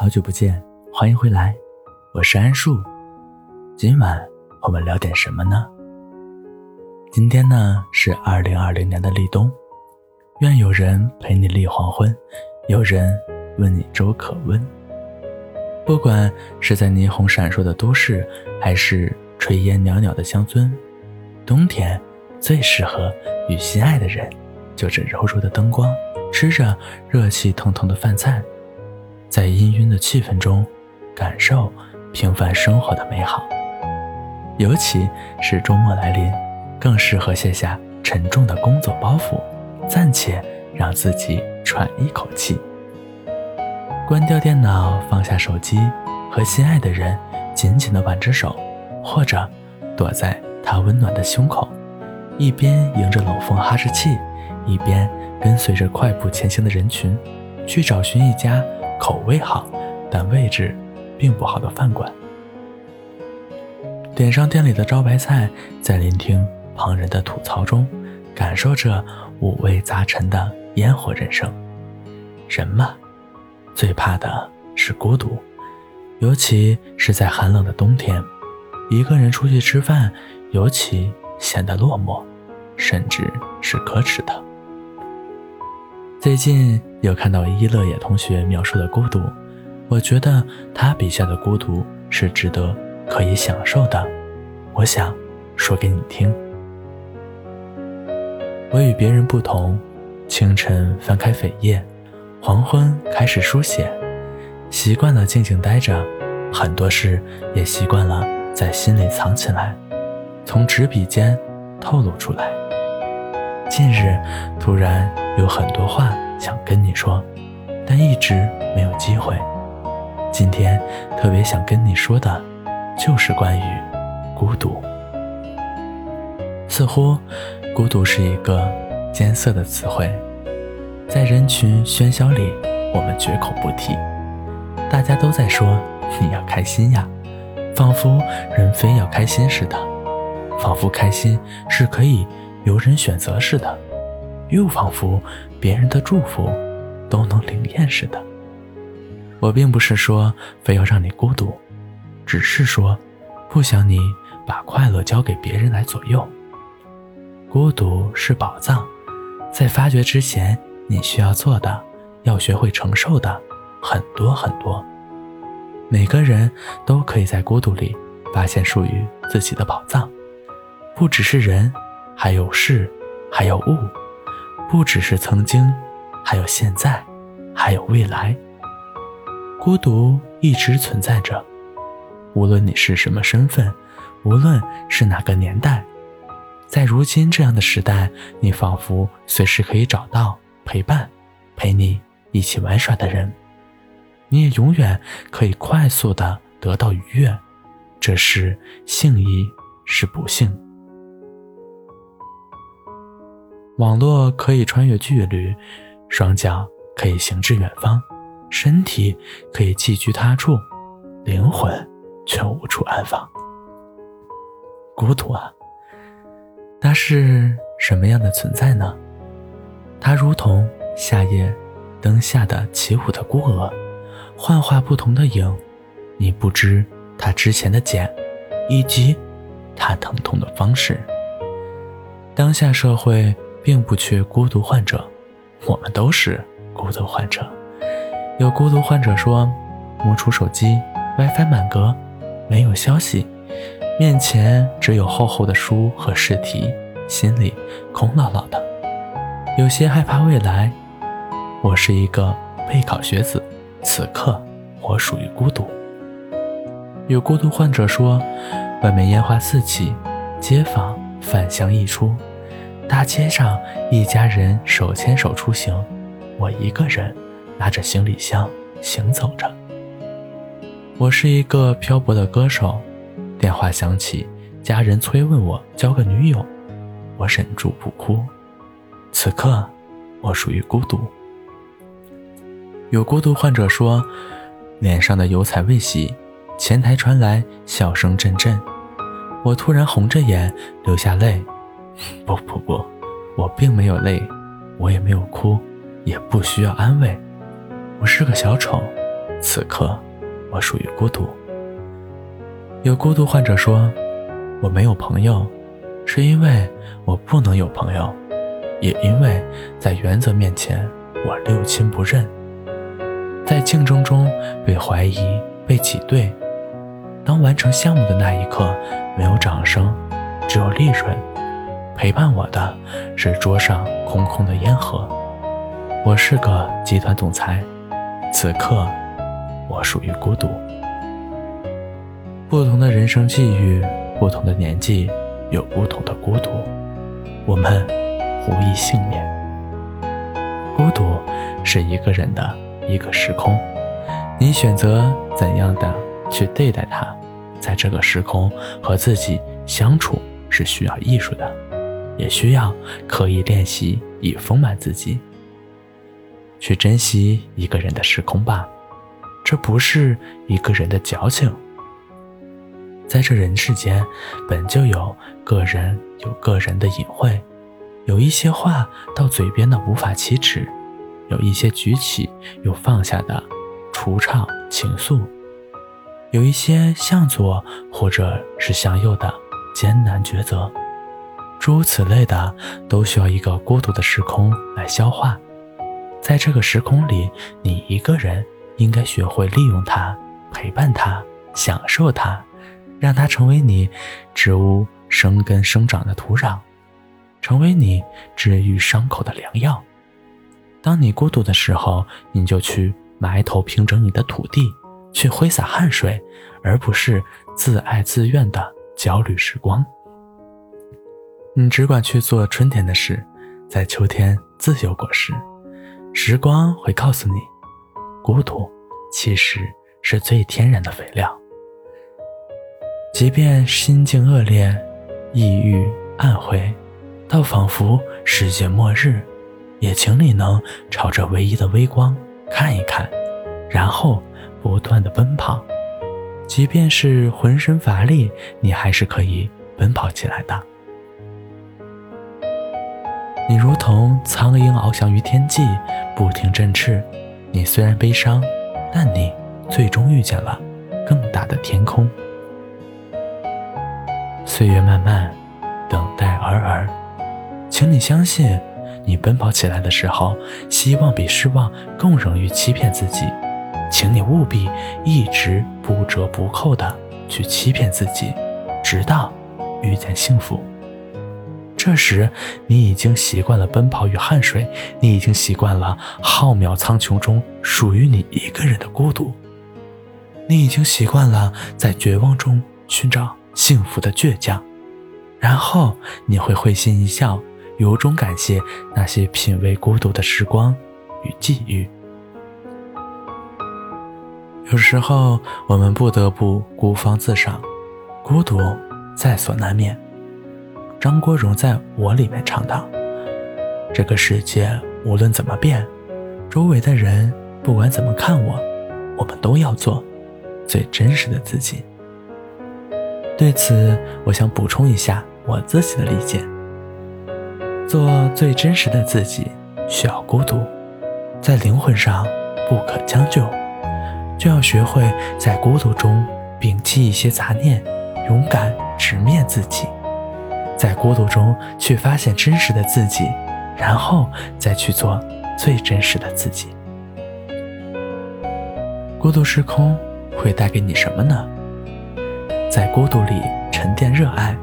好久不见，欢迎回来，我是安树。今晚我们聊点什么呢？今天呢是二零二零年的立冬，愿有人陪你立黄昏，有人问你粥可温。不管是在霓虹闪烁的都市，还是炊烟袅袅的乡村，冬天最适合与心爱的人，就着柔柔的灯光，吃着热气腾腾的饭菜。在氤氲的气氛中，感受平凡生活的美好。尤其是周末来临，更适合卸下沉重的工作包袱，暂且让自己喘一口气。关掉电脑，放下手机，和心爱的人紧紧地挽着手，或者躲在他温暖的胸口，一边迎着冷风哈着气，一边跟随着快步前行的人群，去找寻一家。口味好，但位置并不好的饭馆。点上店里的招牌菜，在聆听旁人的吐槽中，感受着五味杂陈的烟火人生。人嘛，最怕的是孤独，尤其是在寒冷的冬天，一个人出去吃饭，尤其显得落寞，甚至是可耻的。最近有看到一乐野同学描述的孤独，我觉得他笔下的孤独是值得可以享受的。我想说给你听。我与别人不同，清晨翻开扉页，黄昏开始书写，习惯了静静待着，很多事也习惯了在心里藏起来，从纸笔间透露出来。近日突然。有很多话想跟你说，但一直没有机会。今天特别想跟你说的，就是关于孤独。似乎，孤独是一个艰涩的词汇，在人群喧嚣里，我们绝口不提。大家都在说你要开心呀，仿佛人非要开心似的，仿佛开心是可以由人选择似的。又仿佛别人的祝福都能灵验似的。我并不是说非要让你孤独，只是说不想你把快乐交给别人来左右。孤独是宝藏，在发掘之前，你需要做的，要学会承受的很多很多。每个人都可以在孤独里发现属于自己的宝藏，不只是人，还有事，还有物。不只是曾经，还有现在，还有未来。孤独一直存在着，无论你是什么身份，无论是哪个年代，在如今这样的时代，你仿佛随时可以找到陪伴、陪你一起玩耍的人，你也永远可以快速的得到愉悦。这是幸亦是不幸。网络可以穿越距离，双脚可以行至远方，身体可以寄居他处，灵魂却无处安放。孤独啊，它是什么样的存在呢？它如同夏夜灯下的起舞的孤鹅，幻化不同的影，你不知它之前的茧，以及它疼痛的方式。当下社会。并不缺孤独患者，我们都是孤独患者。有孤独患者说，摸出手机，WiFi 满格，没有消息，面前只有厚厚的书和试题，心里空落落的，有些害怕未来。我是一个备考学子，此刻我属于孤独。有孤独患者说，外面烟花四起，街坊返乡溢出。大街上，一家人手牵手出行，我一个人拿着行李箱行走着。我是一个漂泊的歌手，电话响起，家人催问我交个女友，我忍住不哭。此刻，我属于孤独。有孤独患者说，脸上的油彩未洗，前台传来笑声阵阵，我突然红着眼流下泪。不不不，我并没有累，我也没有哭，也不需要安慰。我是个小丑，此刻我属于孤独。有孤独患者说：“我没有朋友，是因为我不能有朋友，也因为在原则面前我六亲不认，在竞争中被怀疑、被挤兑。当完成项目的那一刻，没有掌声，只有利润。陪伴我的是桌上空空的烟盒。我是个集团总裁，此刻我属于孤独。”不同的人生际遇，不同的年纪，有不同的孤独。我们无一幸免。孤独是一个人的一个时空，你选择怎样的去对待它，在这个时空和自己相处是需要艺术的，也需要刻意练习以丰满自己。去珍惜一个人的时空吧，这不是一个人的矫情。在这人世间，本就有个人有个人的隐晦，有一些话到嘴边的无法启齿，有一些举起又放下的惆怅情愫，有一些向左或者是向右的艰难抉择，诸如此类的，都需要一个孤独的时空来消化。在这个时空里，你一个人应该学会利用它，陪伴它，享受它。让它成为你植物生根生长的土壤，成为你治愈伤口的良药。当你孤独的时候，你就去埋头平整你的土地，去挥洒汗水，而不是自爱自怨的焦虑时光。你只管去做春天的事，在秋天自有果实。时光会告诉你，孤独其实是最天然的肥料。即便心境恶劣、抑郁暗灰，到仿佛世界末日，也请你能朝着唯一的微光看一看，然后不断的奔跑。即便是浑身乏力，你还是可以奔跑起来的。你如同苍鹰翱翔于天际，不停振翅。你虽然悲伤，但你最终遇见了更大的天空。岁月漫漫，等待尔尔，请你相信，你奔跑起来的时候，希望比失望更容易欺骗自己。请你务必一直不折不扣的去欺骗自己，直到遇见幸福。这时，你已经习惯了奔跑与汗水，你已经习惯了浩渺苍穹中属于你一个人的孤独，你已经习惯了在绝望中寻找。幸福的倔强，然后你会会心一笑，由衷感谢那些品味孤独的时光与际遇。有时候我们不得不孤芳自赏，孤独在所难免。张国荣在我里面唱道：“这个世界无论怎么变，周围的人不管怎么看我，我们都要做最真实的自己。”对此，我想补充一下我自己的理解：做最真实的自己，需要孤独，在灵魂上不可将就，就要学会在孤独中摒弃一些杂念，勇敢直面自己，在孤独中去发现真实的自己，然后再去做最真实的自己。孤独时空会带给你什么呢？在孤独里沉淀热爱，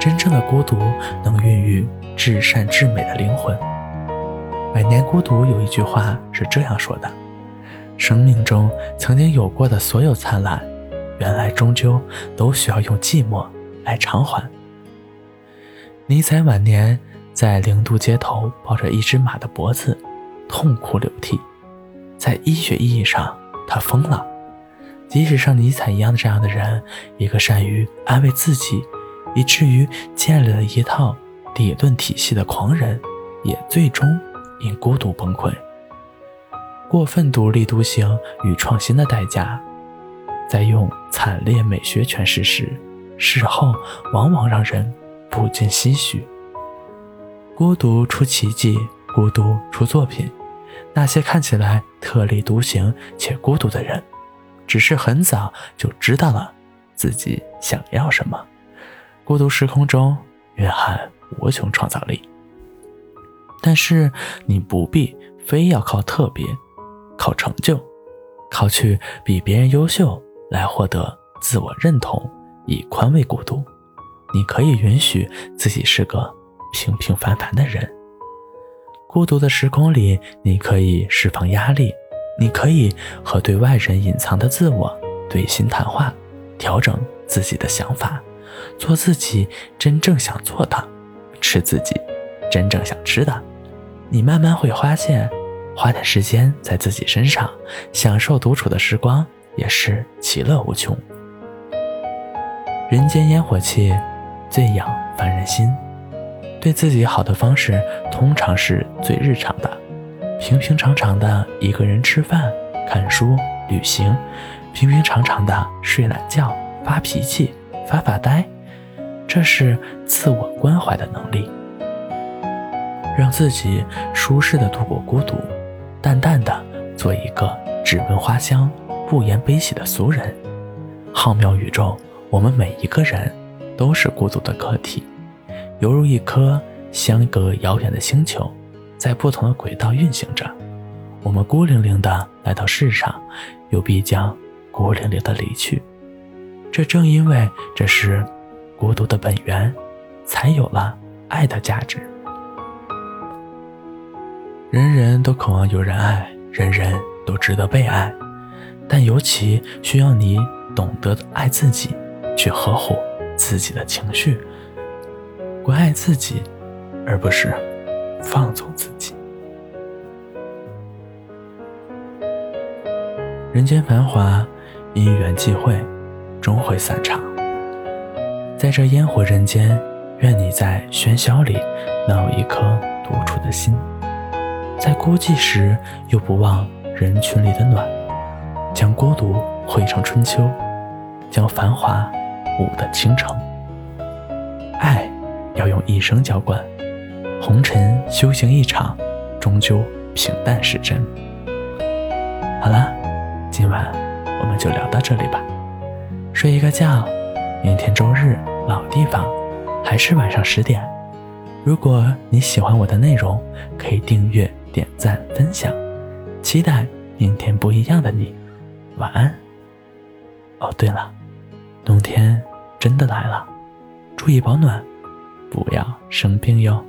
真正的孤独能孕育至善至美的灵魂。百年孤独有一句话是这样说的：生命中曾经有过的所有灿烂，原来终究都需要用寂寞来偿还。尼采晚年在零度街头抱着一只马的脖子，痛哭流涕。在医学意义上，他疯了。即使像尼采一样的这样的人，一个善于安慰自己，以至于建立了一套理论体系的狂人，也最终因孤独崩溃。过分独立独行与创新的代价，在用惨烈美学诠释时，事后往往让人不禁唏嘘。孤独出奇迹，孤独出作品。那些看起来特立独行且孤独的人。只是很早就知道了自己想要什么。孤独时空中蕴含无穷创造力，但是你不必非要靠特别、靠成就、靠去比别人优秀来获得自我认同，以宽慰孤独。你可以允许自己是个平平凡凡的人。孤独的时空里，你可以释放压力，你可以和对外人隐藏的自我对心谈话，调整自己的想法，做自己真正想做的，吃自己真正想吃的。你慢慢会发现，花点时间在自己身上，享受独处的时光，也是其乐无穷。人间烟火气。最养凡人心，对自己好的方式通常是最日常的，平平常常的一个人吃饭、看书、旅行，平平常常的睡懒觉、发脾气、发发呆，这是自我关怀的能力，让自己舒适的度过孤独，淡淡的做一个只闻花香、不言悲喜的俗人。浩渺宇宙，我们每一个人。都是孤独的个体，犹如一颗相隔遥远的星球，在不同的轨道运行着。我们孤零零的来到世上，又必将孤零零的离去。这正因为这是孤独的本源，才有了爱的价值。人人都渴望有人爱，人人都值得被爱，但尤其需要你懂得爱自己，去呵护。自己的情绪，关爱自己，而不是放纵自己。人间繁华，因缘际会，终会散场。在这烟火人间，愿你在喧嚣里能有一颗独处的心，在孤寂时又不忘人群里的暖，将孤独绘成春秋，将繁华。舞的倾城，爱要用一生浇灌，红尘修行一场，终究平淡是真。好了，今晚我们就聊到这里吧，睡一个觉，明天周日老地方，还是晚上十点。如果你喜欢我的内容，可以订阅、点赞、分享，期待明天不一样的你。晚安。哦，对了。冬天真的来了，注意保暖，不要生病哟。